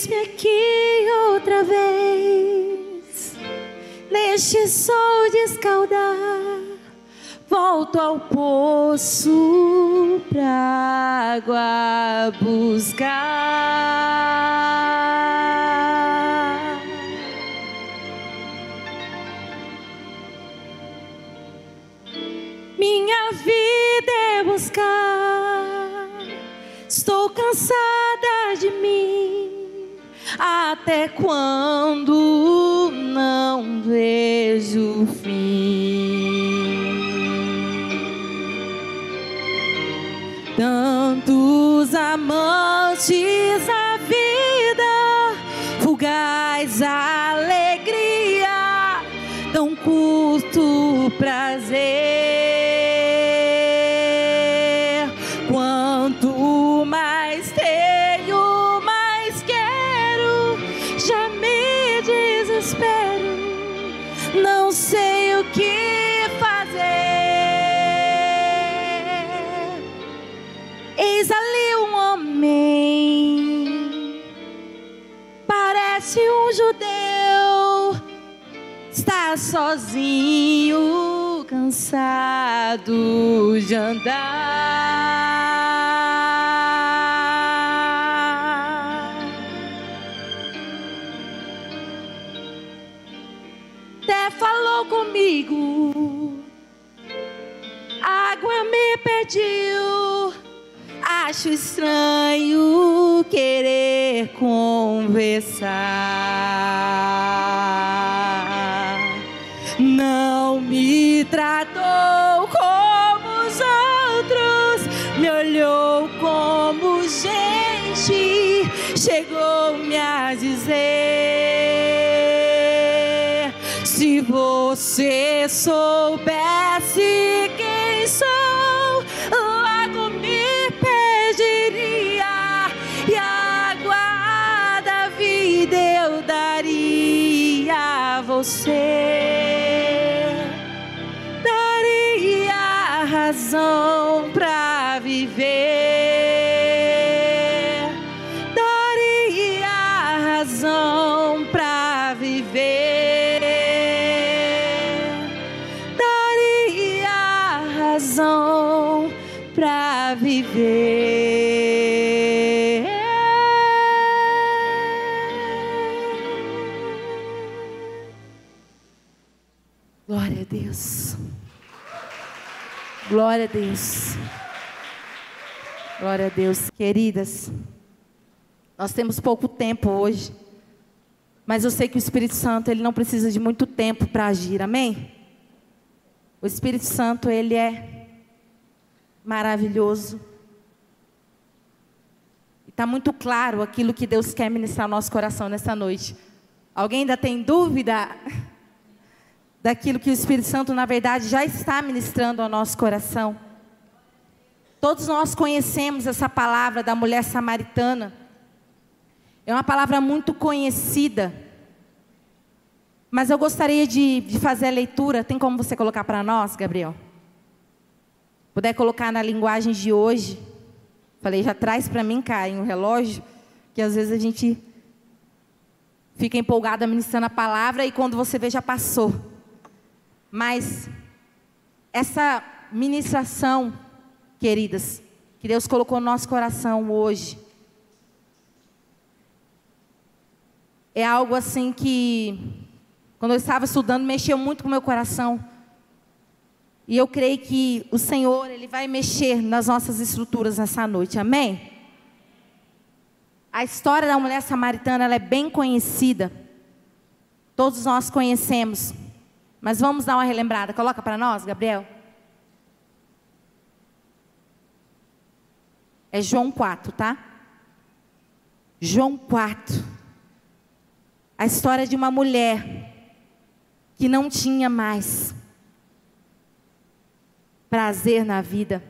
Eis-me aqui outra vez, neste sol de escaldar. Volto ao poço pra água buscar. Quando não vejo o fim? Tantos amantes a vida, fugaz alegria, cansado de andar. Até falou comigo, água me pediu. Acho estranho querer conversar. Não me tratou como os outros, me olhou como gente, chegou-me a dizer: Se você soubesse quem sou, logo me pediria e a água da vida eu daria a você. A Glória a Deus. Glória a Deus. Queridas, nós temos pouco tempo hoje, mas eu sei que o Espírito Santo ele não precisa de muito tempo para agir, amém? O Espírito Santo ele é maravilhoso. Está muito claro aquilo que Deus quer ministrar no nosso coração nessa noite. Alguém ainda tem dúvida daquilo que o Espírito Santo, na verdade, já está ministrando ao nosso coração? Todos nós conhecemos essa palavra da mulher samaritana. É uma palavra muito conhecida. Mas eu gostaria de, de fazer a leitura. Tem como você colocar para nós, Gabriel? Puder colocar na linguagem de hoje. Falei, já traz para mim, Caio, um relógio, que às vezes a gente fica empolgada ministrando a palavra e quando você vê já passou. Mas essa ministração, queridas, que Deus colocou no nosso coração hoje, é algo assim que, quando eu estava estudando, mexeu muito com o meu coração. E eu creio que o Senhor, Ele vai mexer nas nossas estruturas nessa noite, amém? A história da mulher samaritana é bem conhecida. Todos nós conhecemos. Mas vamos dar uma relembrada. Coloca para nós, Gabriel. É João 4, tá? João 4. A história de uma mulher que não tinha mais prazer na vida.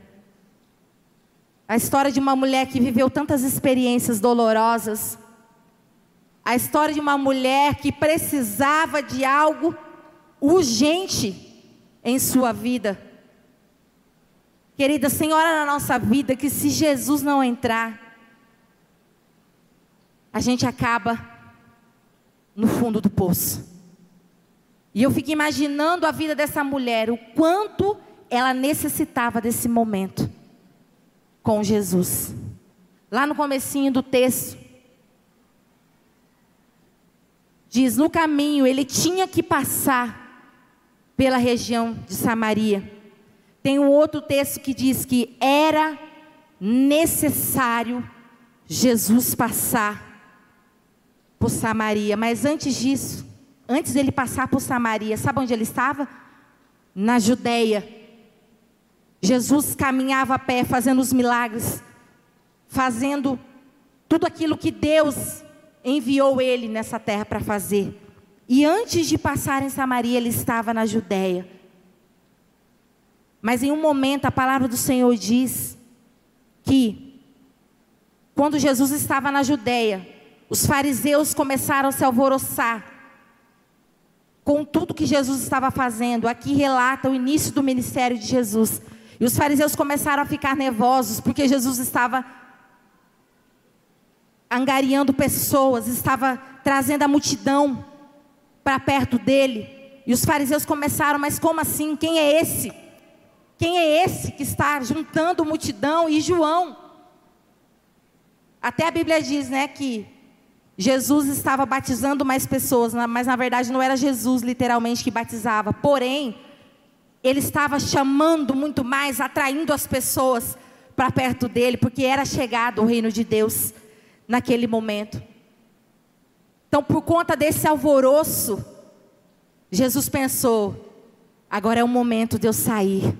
A história de uma mulher que viveu tantas experiências dolorosas. A história de uma mulher que precisava de algo urgente em sua vida. Querida Senhora na nossa vida, que se Jesus não entrar, a gente acaba no fundo do poço. E eu fico imaginando a vida dessa mulher, o quanto ela necessitava desse momento com Jesus. Lá no comecinho do texto, diz: no caminho ele tinha que passar pela região de Samaria. Tem um outro texto que diz que era necessário Jesus passar por Samaria, mas antes disso, antes dele passar por Samaria, sabe onde ele estava? Na Judéia. Jesus caminhava a pé, fazendo os milagres, fazendo tudo aquilo que Deus enviou ele nessa terra para fazer. E antes de passar em Samaria, ele estava na Judéia. Mas em um momento a palavra do Senhor diz que quando Jesus estava na Judéia, os fariseus começaram a se alvoroçar com tudo que Jesus estava fazendo. Aqui relata o início do ministério de Jesus. E os fariseus começaram a ficar nervosos porque Jesus estava angariando pessoas, estava trazendo a multidão para perto dele. E os fariseus começaram, mas como assim? Quem é esse? Quem é esse que está juntando multidão? E João. Até a Bíblia diz, né, que Jesus estava batizando mais pessoas, mas na verdade não era Jesus literalmente que batizava. Porém, ele estava chamando muito mais, atraindo as pessoas para perto dele, porque era chegado o reino de Deus naquele momento. Então, por conta desse alvoroço, Jesus pensou: agora é o momento de eu sair.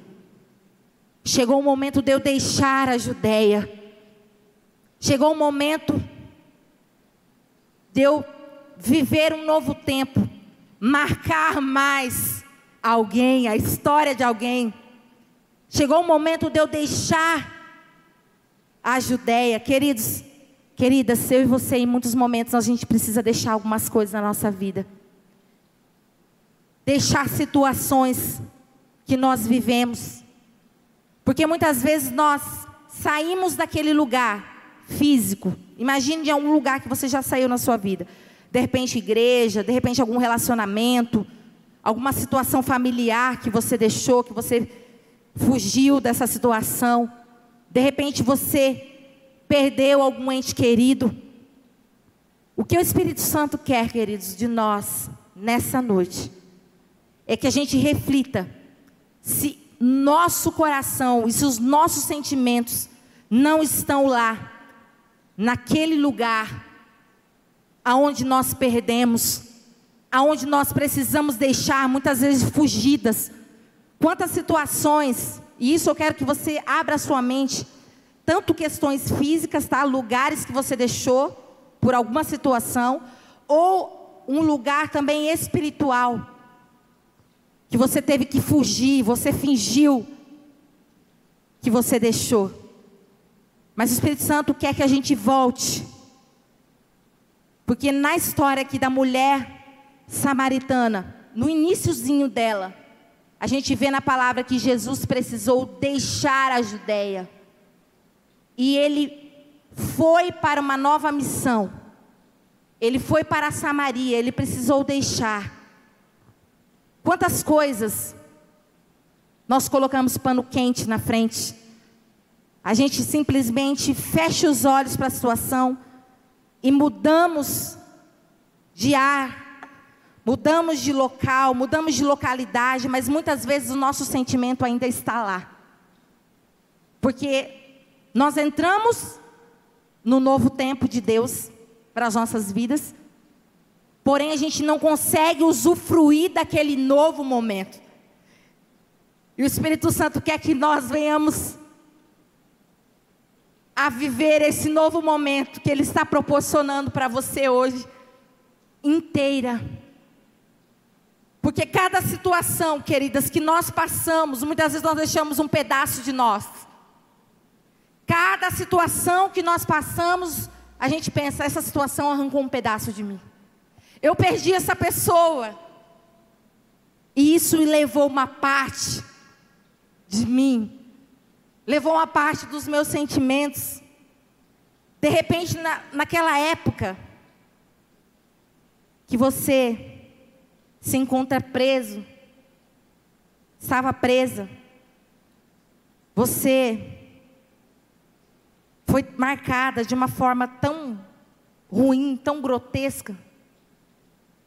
Chegou o momento de eu deixar a Judéia. Chegou o momento de eu viver um novo tempo, marcar mais alguém, a história de alguém. Chegou o momento de eu deixar a Judéia, queridos. Queridas, eu e você, em muitos momentos, a gente precisa deixar algumas coisas na nossa vida. Deixar situações que nós vivemos. Porque muitas vezes nós saímos daquele lugar físico. Imagine de algum lugar que você já saiu na sua vida. De repente, igreja, de repente, algum relacionamento, alguma situação familiar que você deixou, que você fugiu dessa situação. De repente, você perdeu algum ente querido. O que o Espírito Santo quer, queridos, de nós nessa noite, é que a gente reflita se nosso coração e se os nossos sentimentos não estão lá, naquele lugar aonde nós perdemos, aonde nós precisamos deixar muitas vezes fugidas. Quantas situações, e isso eu quero que você abra a sua mente tanto questões físicas, tá? Lugares que você deixou por alguma situação, ou um lugar também espiritual que você teve que fugir, você fingiu que você deixou. Mas o Espírito Santo quer que a gente volte. Porque na história aqui da mulher samaritana, no iníciozinho dela, a gente vê na palavra que Jesus precisou deixar a Judéia e ele foi para uma nova missão. Ele foi para Samaria, ele precisou deixar. Quantas coisas nós colocamos pano quente na frente. A gente simplesmente fecha os olhos para a situação e mudamos de ar, mudamos de local, mudamos de localidade, mas muitas vezes o nosso sentimento ainda está lá. Porque nós entramos no novo tempo de Deus para as nossas vidas, porém a gente não consegue usufruir daquele novo momento. E o Espírito Santo quer que nós venhamos a viver esse novo momento que Ele está proporcionando para você hoje, inteira. Porque cada situação, queridas, que nós passamos, muitas vezes nós deixamos um pedaço de nós. Cada situação que nós passamos, a gente pensa, essa situação arrancou um pedaço de mim. Eu perdi essa pessoa. E isso levou uma parte de mim. Levou uma parte dos meus sentimentos. De repente, na, naquela época, que você se encontra preso, estava presa, você foi marcada de uma forma tão ruim, tão grotesca.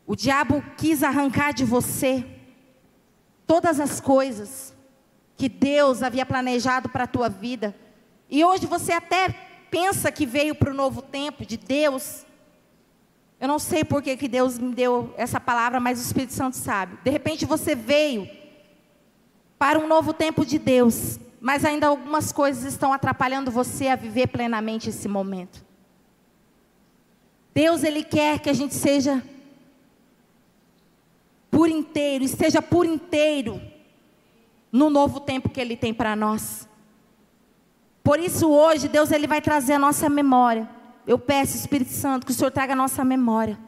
O diabo quis arrancar de você todas as coisas que Deus havia planejado para a tua vida. E hoje você até pensa que veio para o novo tempo de Deus. Eu não sei por que, que Deus me deu essa palavra, mas o Espírito Santo sabe. De repente você veio para um novo tempo de Deus, mas ainda algumas coisas estão atrapalhando você a viver plenamente esse momento. Deus, Ele quer que a gente seja por inteiro, esteja por inteiro no novo tempo que Ele tem para nós. Por isso hoje Deus ele vai trazer a nossa memória. Eu peço Espírito Santo que o Senhor traga a nossa memória.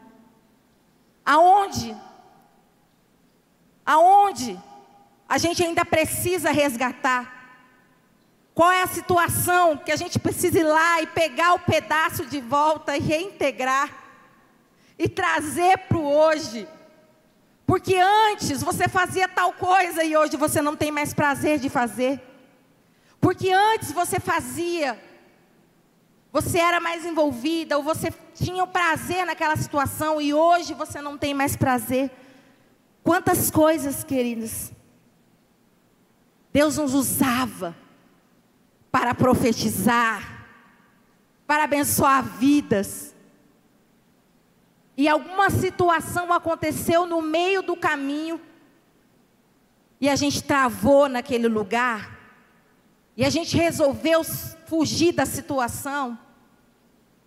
Aonde? Aonde a gente ainda precisa resgatar? Qual é a situação que a gente precisa ir lá e pegar o pedaço de volta e reintegrar e trazer para o hoje? Porque antes você fazia tal coisa e hoje você não tem mais prazer de fazer. Porque antes você fazia, você era mais envolvida, ou você tinha o prazer naquela situação e hoje você não tem mais prazer. Quantas coisas, queridos, Deus nos usava para profetizar, para abençoar vidas. E alguma situação aconteceu no meio do caminho e a gente travou naquele lugar e a gente resolveu fugir da situação.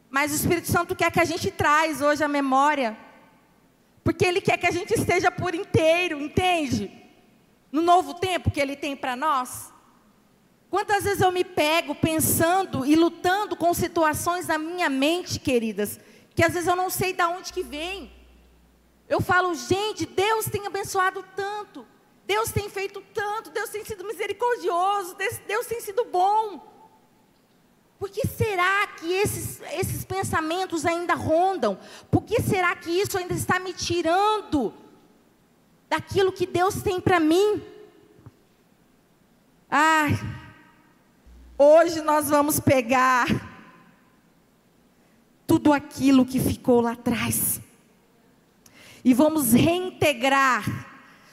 Mas o Espírito Santo quer que a gente traz hoje a memória, porque ele quer que a gente esteja por inteiro, entende? No novo tempo que ele tem para nós. Quantas vezes eu me pego pensando e lutando com situações na minha mente, queridas, que às vezes eu não sei de onde que vem. Eu falo, gente, Deus tem abençoado tanto. Deus tem feito tanto, Deus tem sido misericordioso, Deus tem sido bom. Por que será que esses, esses pensamentos ainda rondam? Por que será que isso ainda está me tirando daquilo que Deus tem para mim? Ai, hoje nós vamos pegar tudo aquilo que ficou lá atrás e vamos reintegrar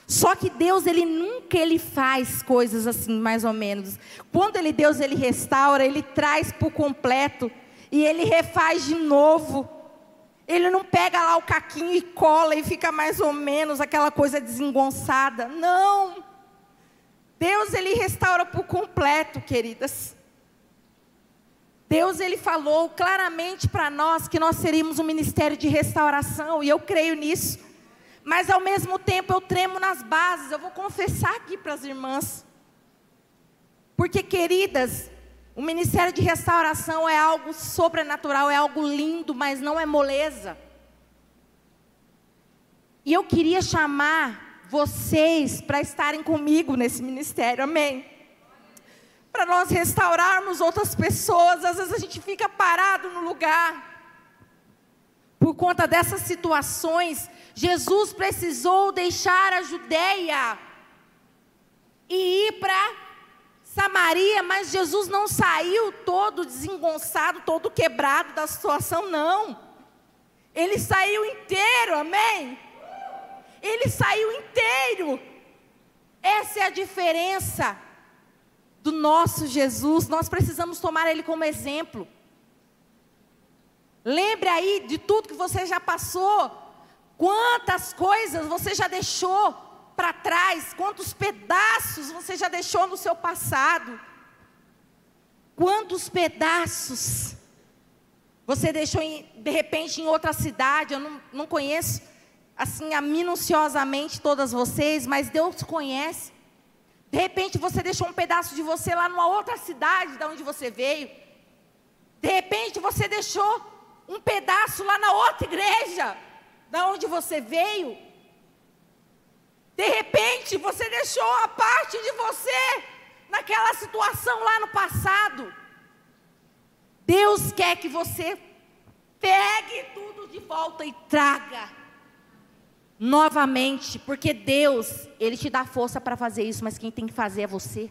só que Deus, ele nunca ele faz coisas assim, mais ou menos. Quando ele Deus ele restaura, ele traz por completo e ele refaz de novo. Ele não pega lá o caquinho e cola e fica mais ou menos aquela coisa desengonçada. Não. Deus ele restaura por completo, queridas. Deus ele falou claramente para nós que nós seríamos um ministério de restauração e eu creio nisso. Mas ao mesmo tempo eu tremo nas bases. Eu vou confessar aqui para as irmãs. Porque, queridas, o ministério de restauração é algo sobrenatural, é algo lindo, mas não é moleza. E eu queria chamar vocês para estarem comigo nesse ministério, amém? Para nós restaurarmos outras pessoas, às vezes a gente fica parado no lugar. Por conta dessas situações, Jesus precisou deixar a Judéia e ir para Samaria, mas Jesus não saiu todo desengonçado, todo quebrado da situação, não. Ele saiu inteiro, amém? Ele saiu inteiro. Essa é a diferença do nosso Jesus. Nós precisamos tomar ele como exemplo. Lembre aí de tudo que você já passou. Quantas coisas você já deixou para trás? Quantos pedaços você já deixou no seu passado? Quantos pedaços você deixou em, de repente em outra cidade? Eu não, não conheço assim minuciosamente todas vocês, mas Deus conhece. De repente você deixou um pedaço de você lá numa outra cidade da onde você veio. De repente você deixou um pedaço lá na outra igreja da onde você veio. De repente, você deixou a parte de você naquela situação lá no passado. Deus quer que você pegue tudo de volta e traga novamente, porque Deus, Ele te dá força para fazer isso, mas quem tem que fazer é você.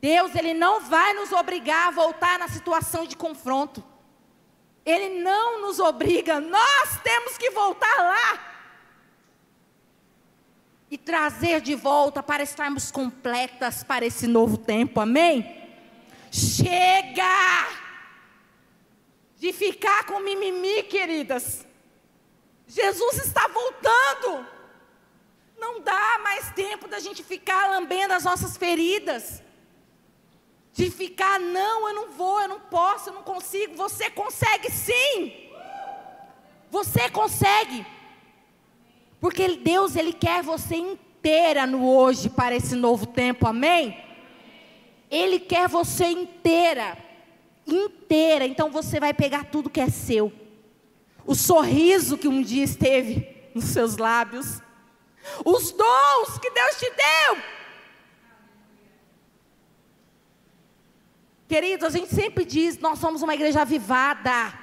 Deus, Ele não vai nos obrigar a voltar na situação de confronto. Ele não nos obriga, nós temos que voltar lá. E trazer de volta para estarmos completas para esse novo tempo, amém? Chega de ficar com mimimi, queridas. Jesus está voltando. Não dá mais tempo da gente ficar lambendo as nossas feridas de ficar, não, eu não vou, eu não posso, eu não consigo. Você consegue sim. Você consegue. Porque Deus, Ele quer você inteira no hoje para esse novo tempo, amém? Ele quer você inteira, inteira. Então você vai pegar tudo que é seu. O sorriso que um dia esteve nos seus lábios, os dons que Deus te deu Queridos, a gente sempre diz, nós somos uma igreja avivada.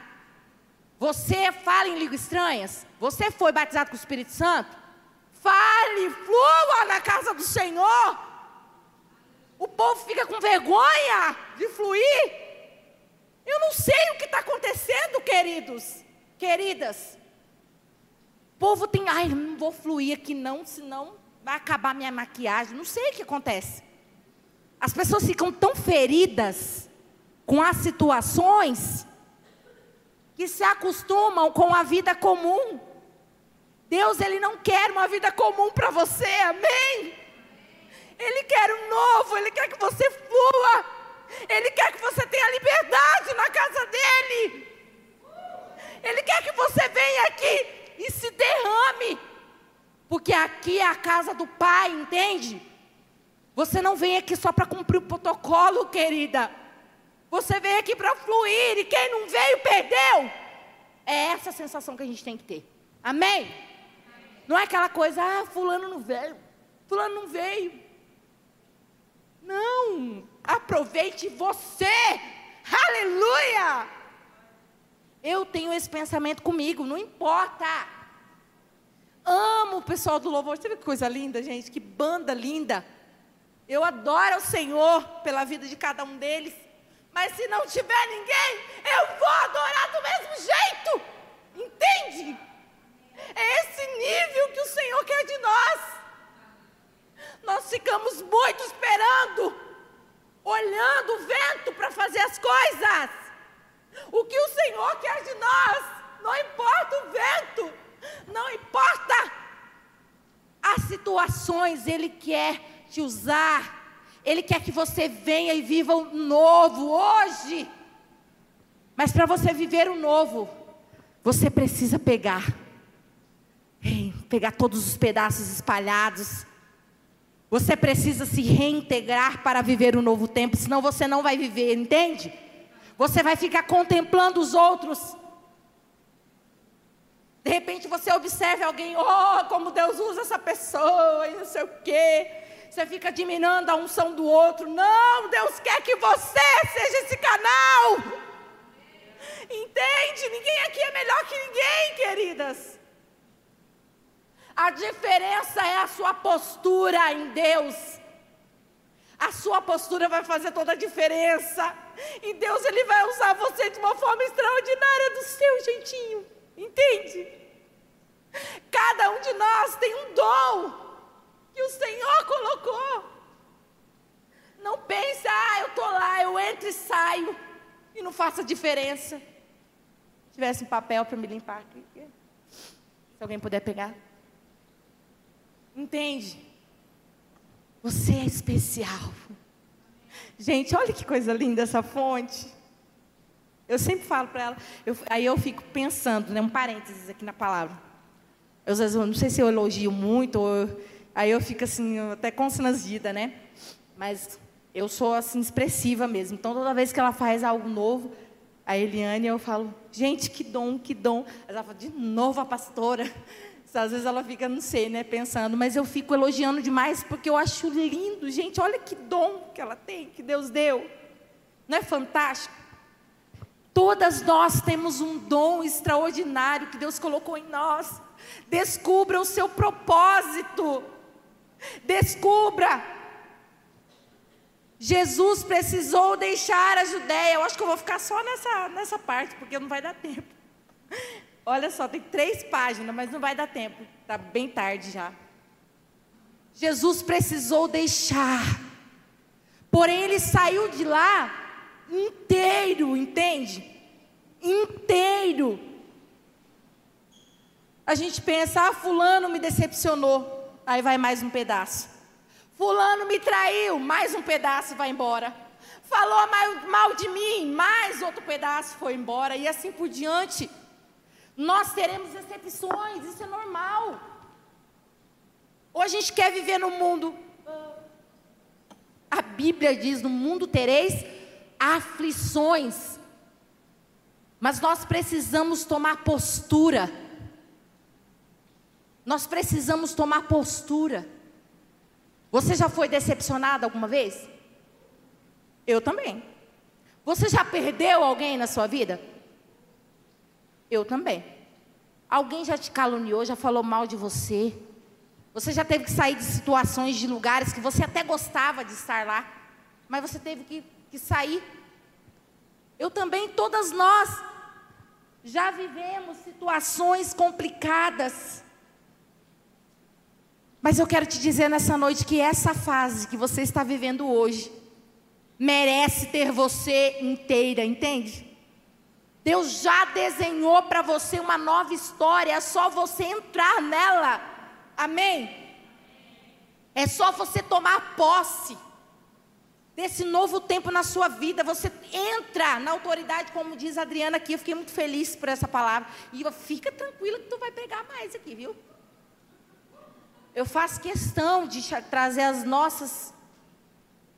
Você fala em línguas estranhas? Você foi batizado com o Espírito Santo? Fale, flua na casa do Senhor. O povo fica com vergonha de fluir. Eu não sei o que está acontecendo, queridos, queridas. Povo tem, ai, não vou fluir aqui não, senão vai acabar minha maquiagem. Não sei o que acontece. As pessoas ficam tão feridas com as situações que se acostumam com a vida comum. Deus, Ele não quer uma vida comum para você, amém? Ele quer um novo, Ele quer que você flua, Ele quer que você tenha liberdade na casa dEle, Ele quer que você venha aqui e se derrame, porque aqui é a casa do Pai, entende? Você não vem aqui só para cumprir o protocolo, querida. Você veio aqui para fluir e quem não veio perdeu. É essa a sensação que a gente tem que ter. Amém? Não é aquela coisa, ah, fulano não veio, fulano não veio. Não, aproveite você. Aleluia! Eu tenho esse pensamento comigo, não importa. Amo o pessoal do louvor. Você vê que coisa linda, gente? Que banda linda. Eu adoro o Senhor pela vida de cada um deles. Mas se não tiver ninguém, eu vou adorar do mesmo jeito. Entende? É esse nível que o Senhor quer de nós. Nós ficamos muito esperando, olhando o vento para fazer as coisas. O que o Senhor quer de nós, não importa o vento, não importa as situações, Ele quer te usar. Ele quer que você venha e viva o novo hoje. Mas para você viver o novo, você precisa pegar. Pegar todos os pedaços espalhados. Você precisa se reintegrar para viver o um novo tempo, senão você não vai viver, entende? Você vai ficar contemplando os outros. De repente você observa alguém, oh, como Deus usa essa pessoa, e não sei o quê você fica diminuindo a unção do outro. Não, Deus quer que você seja esse canal. Entende? Ninguém aqui é melhor que ninguém, queridas. A diferença é a sua postura em Deus. A sua postura vai fazer toda a diferença. E Deus ele vai usar você de uma forma extraordinária do seu jeitinho. Entende? Cada um de nós tem um dom que o Senhor colocou. Não pense, ah, eu estou lá, eu entro e saio e não faça diferença. Se tivesse um papel para me limpar aqui. Se alguém puder pegar. Entende? Você é especial. Gente, olha que coisa linda essa fonte. Eu sempre falo para ela, eu, aí eu fico pensando, né, um parênteses aqui na palavra. Eu, às vezes, eu não sei se eu elogio muito Aí eu fico assim, até constrangida, né? Mas eu sou assim expressiva mesmo. Então toda vez que ela faz algo novo, a Eliane, eu falo, gente, que dom, que dom. Ela fala, de novo a pastora. Às vezes ela fica, não sei, né, pensando, mas eu fico elogiando demais porque eu acho lindo, gente, olha que dom que ela tem, que Deus deu. Não é fantástico? Todas nós temos um dom extraordinário que Deus colocou em nós. Descubra o seu propósito. Descubra. Jesus precisou deixar a Judéia. Eu acho que eu vou ficar só nessa, nessa parte, porque não vai dar tempo. Olha só, tem três páginas, mas não vai dar tempo. Está bem tarde já. Jesus precisou deixar. Porém, ele saiu de lá inteiro, entende? Inteiro. A gente pensa, ah, fulano me decepcionou. Aí vai mais um pedaço. Fulano me traiu, mais um pedaço vai embora. Falou mal, mal de mim, mais outro pedaço foi embora. E assim por diante. Nós teremos decepções, isso é normal. Ou a gente quer viver no mundo. A Bíblia diz: no mundo tereis aflições. Mas nós precisamos tomar postura. Nós precisamos tomar postura. Você já foi decepcionado alguma vez? Eu também. Você já perdeu alguém na sua vida? Eu também. Alguém já te caluniou, já falou mal de você? Você já teve que sair de situações, de lugares que você até gostava de estar lá, mas você teve que, que sair. Eu também, todas nós já vivemos situações complicadas. Mas eu quero te dizer nessa noite que essa fase que você está vivendo hoje merece ter você inteira, entende? Deus já desenhou para você uma nova história, é só você entrar nela. Amém? É só você tomar posse desse novo tempo na sua vida. Você entra na autoridade, como diz a Adriana aqui. Eu fiquei muito feliz por essa palavra. E eu, fica tranquila que tu vai pregar mais aqui, viu? Eu faço questão de trazer as nossas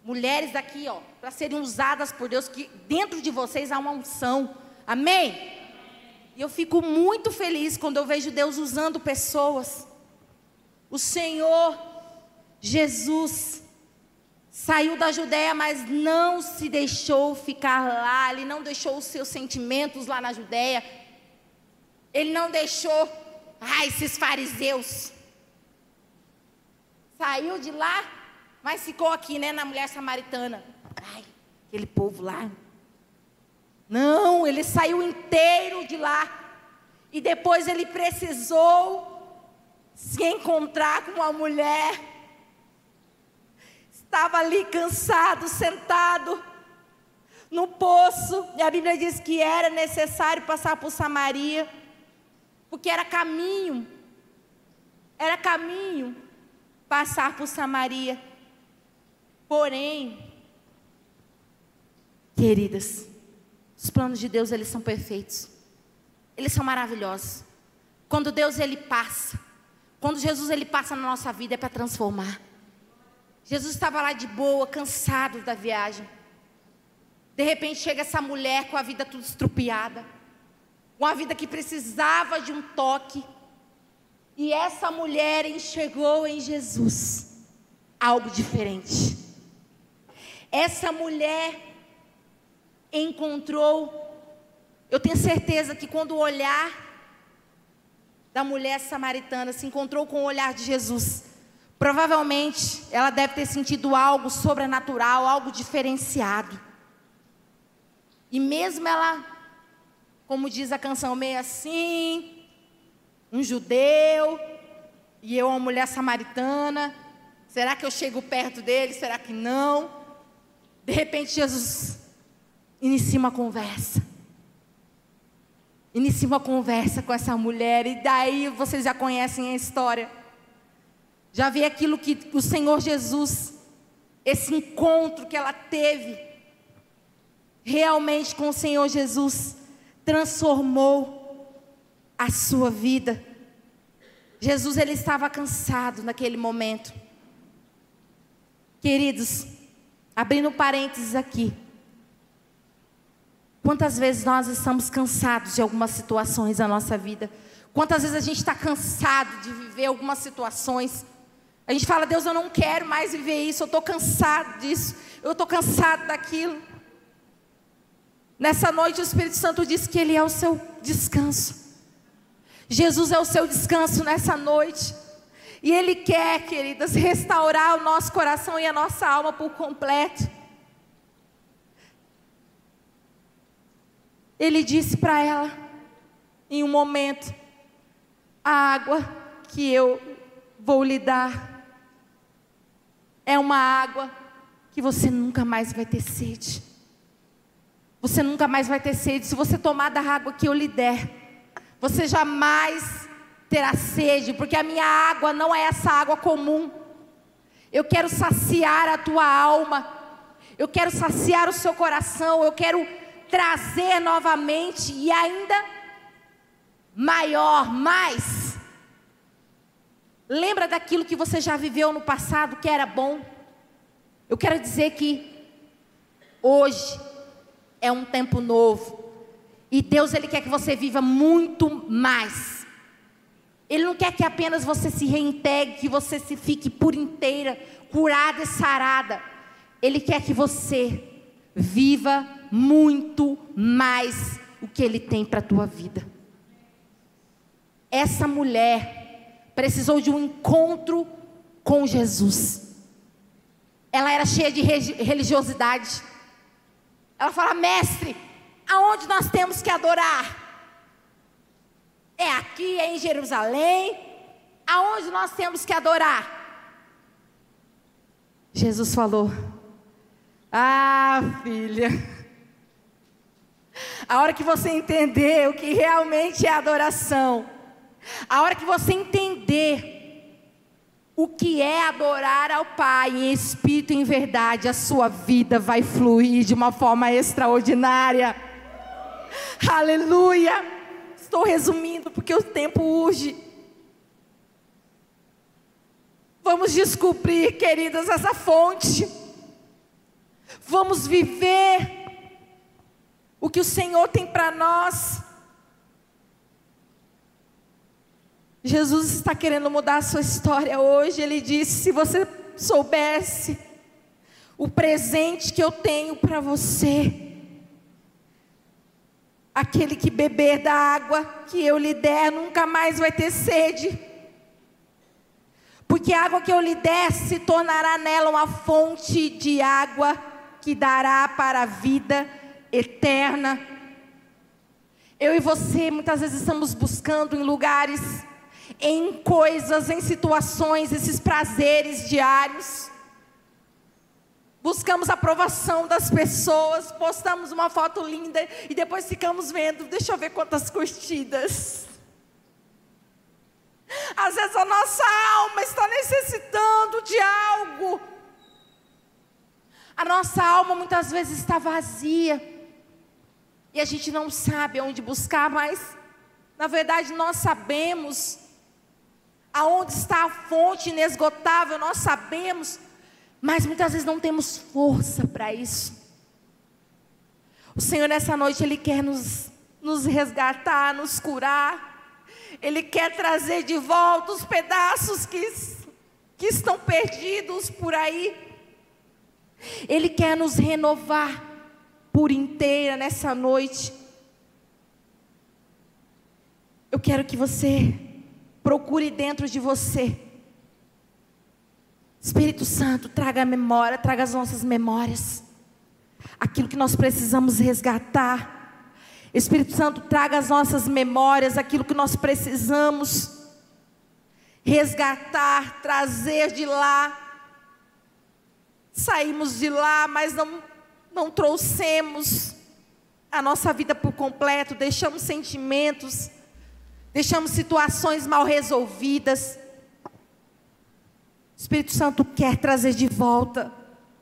mulheres daqui, ó, para serem usadas por Deus, que dentro de vocês há uma unção Amém? E eu fico muito feliz quando eu vejo Deus usando pessoas. O Senhor Jesus saiu da Judéia, mas não se deixou ficar lá, ele não deixou os seus sentimentos lá na Judéia. Ele não deixou, ai, esses fariseus. Saiu de lá, mas ficou aqui, né, na mulher samaritana. Ai, aquele povo lá, não, ele saiu inteiro de lá. E depois ele precisou se encontrar com uma mulher. Estava ali cansado, sentado no poço. E a Bíblia diz que era necessário passar por Samaria, porque era caminho. Era caminho passar por Samaria. Porém, queridas, os planos de Deus, eles são perfeitos. Eles são maravilhosos. Quando Deus ele passa, quando Jesus ele passa na nossa vida é para transformar. Jesus estava lá de boa, cansado da viagem. De repente chega essa mulher com a vida tudo estrupiada, uma vida que precisava de um toque. E essa mulher enxergou em Jesus algo diferente. Essa mulher encontrou. Eu tenho certeza que quando o olhar da mulher samaritana se encontrou com o olhar de Jesus, provavelmente ela deve ter sentido algo sobrenatural, algo diferenciado. E mesmo ela, como diz a canção, meio assim, um judeu, e eu uma mulher samaritana, será que eu chego perto dele? Será que não? De repente Jesus inicia uma conversa. Inicia uma conversa com essa mulher, e daí vocês já conhecem a história. Já vi aquilo que o Senhor Jesus, esse encontro que ela teve, realmente com o Senhor Jesus, transformou a sua vida. Jesus ele estava cansado naquele momento. Queridos, abrindo parênteses aqui. Quantas vezes nós estamos cansados de algumas situações da nossa vida? Quantas vezes a gente está cansado de viver algumas situações? A gente fala, Deus, eu não quero mais viver isso, eu estou cansado disso, eu estou cansado daquilo. Nessa noite o Espírito Santo diz que Ele é o seu descanso. Jesus é o seu descanso nessa noite. E Ele quer, queridas, restaurar o nosso coração e a nossa alma por completo. Ele disse para ela, em um momento: a água que eu vou lhe dar é uma água que você nunca mais vai ter sede. Você nunca mais vai ter sede se você tomar da água que eu lhe der. Você jamais terá sede, porque a minha água não é essa água comum. Eu quero saciar a tua alma. Eu quero saciar o seu coração. Eu quero trazer novamente e ainda maior, mais. Lembra daquilo que você já viveu no passado que era bom? Eu quero dizer que hoje é um tempo novo. E Deus ele quer que você viva muito mais. Ele não quer que apenas você se reintegre, que você se fique por inteira, curada e sarada. Ele quer que você viva muito mais o que ele tem para a tua vida. Essa mulher precisou de um encontro com Jesus. Ela era cheia de religiosidade. Ela fala, mestre, aonde nós temos que adorar? É aqui, é em Jerusalém? Aonde nós temos que adorar? Jesus falou: Ah, filha, a hora que você entender o que realmente é adoração, a hora que você entender o que é adorar ao Pai em espírito e em verdade, a sua vida vai fluir de uma forma extraordinária. Aleluia! Estou resumindo porque o tempo urge. Vamos descobrir, queridas, essa fonte. Vamos viver o que o Senhor tem para nós. Jesus está querendo mudar a sua história hoje. Ele disse: se você soubesse o presente que eu tenho para você, aquele que beber da água que eu lhe der nunca mais vai ter sede. Porque a água que eu lhe der se tornará nela uma fonte de água que dará para a vida eterna. Eu e você muitas vezes estamos buscando em lugares em coisas, em situações, esses prazeres diários. Buscamos a aprovação das pessoas, postamos uma foto linda e depois ficamos vendo, deixa eu ver quantas curtidas. Às vezes a nossa alma está necessitando de algo. A nossa alma muitas vezes está vazia. E a gente não sabe onde buscar, mas na verdade nós sabemos aonde está a fonte inesgotável, nós sabemos, mas muitas vezes não temos força para isso. O Senhor nessa noite Ele quer nos, nos resgatar, nos curar, Ele quer trazer de volta os pedaços que, que estão perdidos por aí. Ele quer nos renovar por inteira nessa noite. Eu quero que você Procure dentro de você. Espírito Santo, traga a memória, traga as nossas memórias. Aquilo que nós precisamos resgatar. Espírito Santo, traga as nossas memórias, aquilo que nós precisamos resgatar, trazer de lá. Saímos de lá, mas não, não trouxemos a nossa vida por completo, deixamos sentimentos, deixamos situações mal resolvidas. O Espírito Santo quer trazer de volta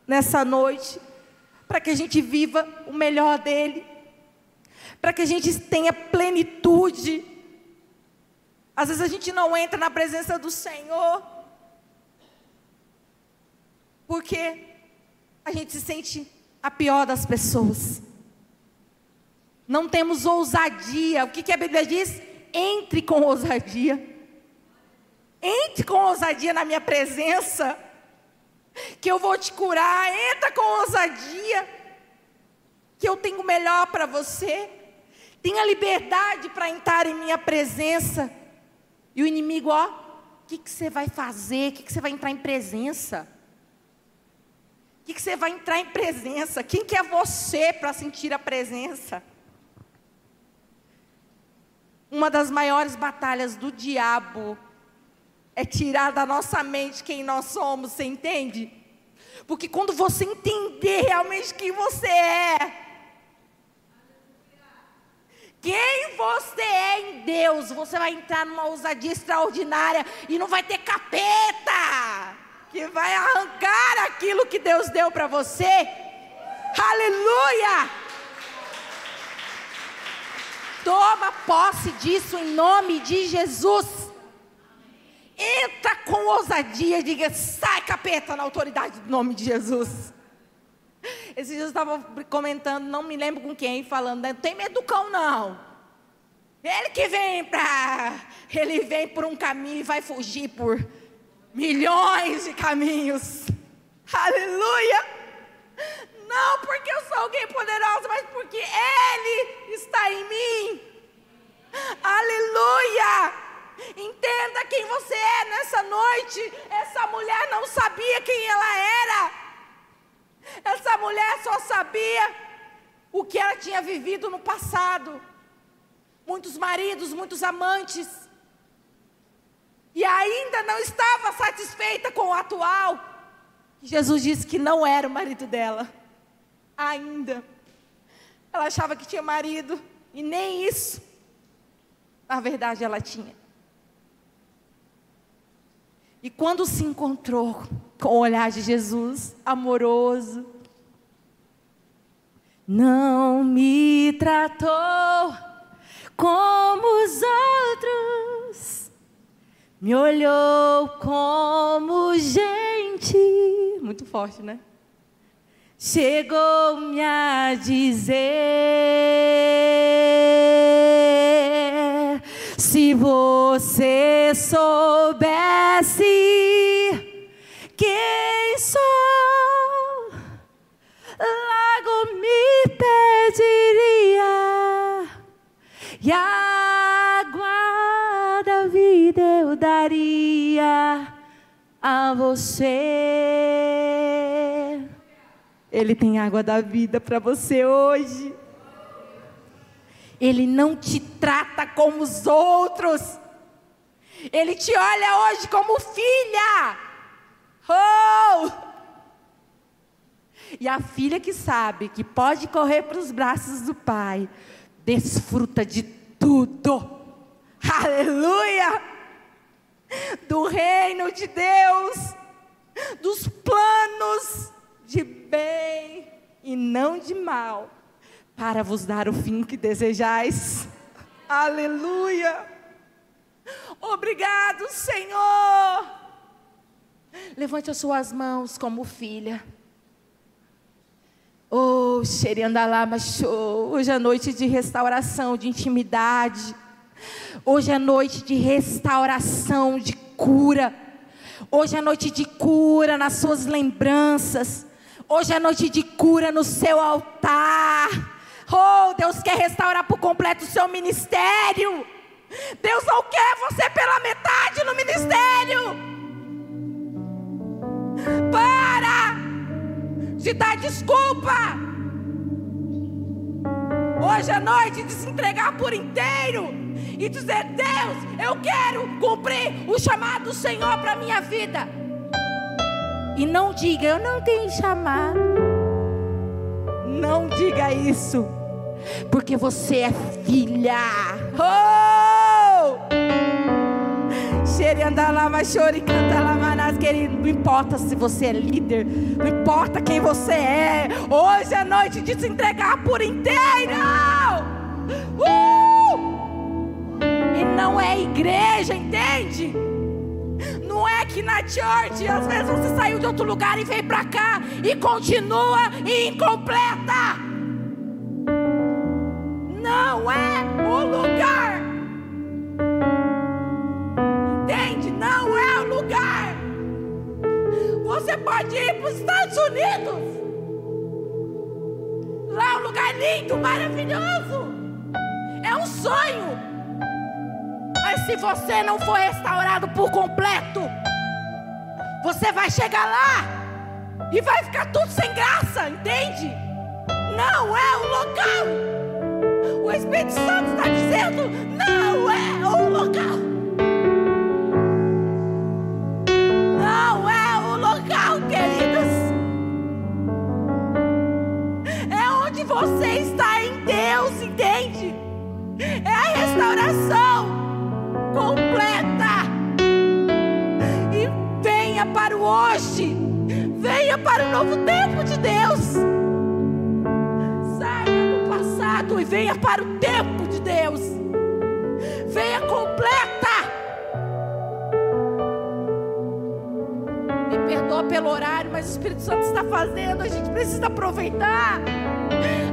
nessa noite, para que a gente viva o melhor dele, para que a gente tenha plenitude. Às vezes a gente não entra na presença do Senhor, porque a gente se sente a pior das pessoas. Não temos ousadia. O que, que a Bíblia diz? entre com ousadia. Entre com ousadia na minha presença, que eu vou te curar. Entra com ousadia. que eu tenho o melhor para você. Tenha liberdade para entrar em minha presença. E o inimigo, ó, o que, que você vai fazer? O que, que você vai entrar em presença? Que, que você vai entrar em presença? Quem que é você para sentir a presença? Uma das maiores batalhas do diabo é tirar da nossa mente quem nós somos, você entende? Porque quando você entender realmente quem você é, quem você é em Deus, você vai entrar numa ousadia extraordinária e não vai ter capeta que vai arrancar aquilo que Deus deu para você. Aleluia! Toma posse disso em nome de Jesus. Entra com ousadia diga: sai capeta na autoridade do nome de Jesus. Esses dias eu estava comentando, não me lembro com quem, falando, não tem medo do cão, não. Ele que vem para. Ele vem por um caminho e vai fugir por milhões de caminhos. Aleluia! Não porque eu sou alguém poderoso, mas porque Ele está em mim. Aleluia! Entenda quem você é nessa noite. Essa mulher não sabia quem ela era. Essa mulher só sabia o que ela tinha vivido no passado. Muitos maridos, muitos amantes. E ainda não estava satisfeita com o atual. Jesus disse que não era o marido dela. Ainda. Ela achava que tinha marido. E nem isso. Na verdade, ela tinha. E quando se encontrou com o olhar de Jesus, amoroso, não me tratou como os outros, me olhou como gente. Muito forte, né? Chegou-me a dizer: se você soubesse quem sou, logo me pediria, e daria a você. Ele tem água da vida para você hoje. Ele não te trata como os outros. Ele te olha hoje como filha. Oh! E a filha que sabe que pode correr para os braços do pai, desfruta de tudo. Aleluia! Do reino de Deus, dos planos de bem e não de mal, para vos dar o fim que desejais. Aleluia! Obrigado, Senhor. Levante as suas mãos como filha. Oh, Xeriandalama Show. Hoje é noite de restauração, de intimidade. Hoje é noite de restauração, de cura. Hoje é noite de cura nas suas lembranças. Hoje é noite de cura no seu altar. Oh, Deus quer restaurar por completo o seu ministério. Deus não quer você pela metade no ministério. Para de dar desculpa. Hoje é noite de se entregar por inteiro e dizer: Deus, eu quero cumprir o chamado do Senhor para minha vida. E não diga, eu não tenho chamado. Não diga isso, porque você é filha. Oh! Xeriandalava, chore, canta lamanas, querido. Não importa se você é líder, não importa quem você é. Hoje é noite de se entregar por inteiro. Uh! Não é igreja, entende? Não é que na church, às vezes você saiu de outro lugar e veio para cá e continua incompleta. Não é o lugar. Entende? Não é o lugar. Você pode ir para os Estados Unidos. Lá é um lugar lindo, maravilhoso. É um sonho. Mas se você não for restaurado por completo, você vai chegar lá e vai ficar tudo sem graça, entende? Não é o local. O Espírito Santo está dizendo: não é o local. Não é o local, queridos. É onde você está em Deus, entende? É a restauração completa. E venha para o hoje. Venha para o novo tempo de Deus. Saia do passado e venha para o tempo de Deus. Venha completa. Me perdoa pelo horário, mas o Espírito Santo está fazendo. A gente precisa aproveitar.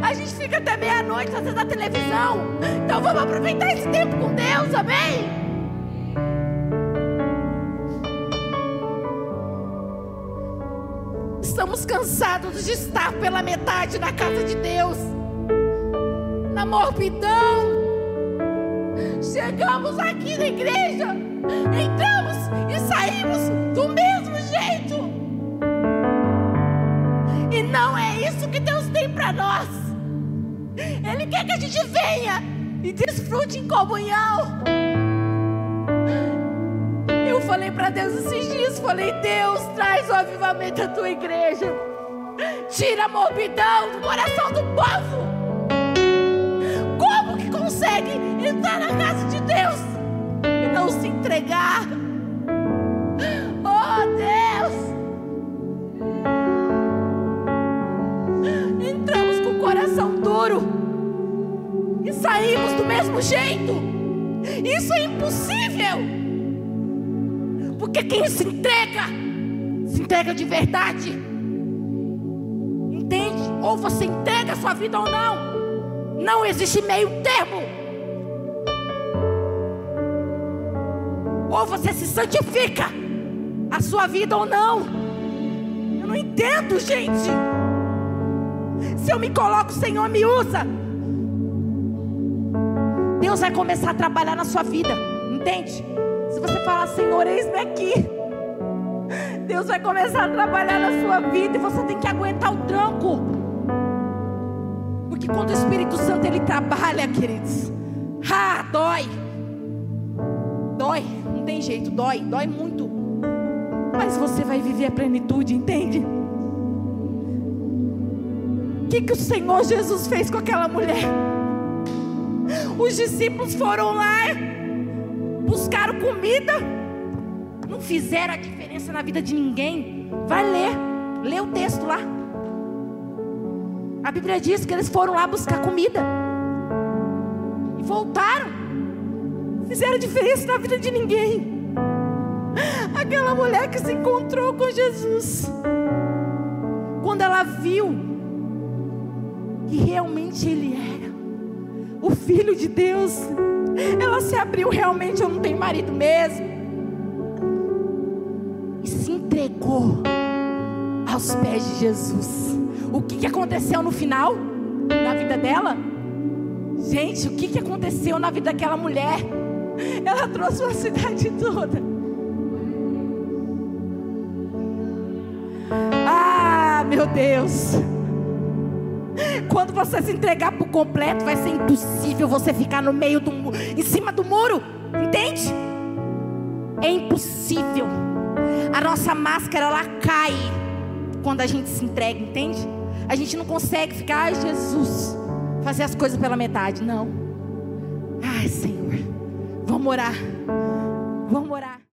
A gente fica até meia-noite fazendo a televisão. Então vamos aproveitar esse tempo com Deus, amém? Estamos cansados de estar pela metade na casa de Deus, na morbidão. Chegamos aqui na igreja, entramos e saímos do mesmo jeito. E não é isso que Deus tem para nós. Ele quer que a gente venha e desfrute em comunhão. Falei para Deus esses dias, falei, Deus, traz o avivamento da tua igreja. Tira a morbidão do coração do povo. Como que consegue entrar na casa de Deus e não se entregar? Oh Deus! Entramos com o coração duro e saímos do mesmo jeito. Isso é impossível. Porque quem se entrega, se entrega de verdade. Entende? Ou você entrega a sua vida ou não. Não existe meio termo. Ou você se santifica a sua vida ou não. Eu não entendo, gente. Se eu me coloco, o Senhor me usa. Deus vai começar a trabalhar na sua vida. Entende? Você falar, Senhor, eis-me aqui. Deus vai começar a trabalhar na sua vida e você tem que aguentar o tranco. Porque quando o Espírito Santo ele trabalha, queridos, ah, dói. Dói, não tem jeito, dói, dói muito. Mas você vai viver a plenitude, entende? O que, que o Senhor Jesus fez com aquela mulher? Os discípulos foram lá buscaram comida, não fizeram a diferença na vida de ninguém. Vai ler, lê o texto lá. A Bíblia diz que eles foram lá buscar comida e voltaram. Fizeram diferença na vida de ninguém. Aquela mulher que se encontrou com Jesus, quando ela viu que realmente Ele era o Filho de Deus, ela se abriu realmente, eu não tenho marido mesmo. E se entregou aos pés de Jesus. O que, que aconteceu no final na vida dela? Gente, o que, que aconteceu na vida daquela mulher? Ela trouxe uma cidade toda. Ah, meu Deus. Quando você se entregar por completo, vai ser impossível você ficar no meio do em cima do muro, entende? É impossível. A nossa máscara ela cai quando a gente se entrega, entende? A gente não consegue ficar, ai Jesus, fazer as coisas pela metade, não. Ai Senhor, vamos orar, vamos orar.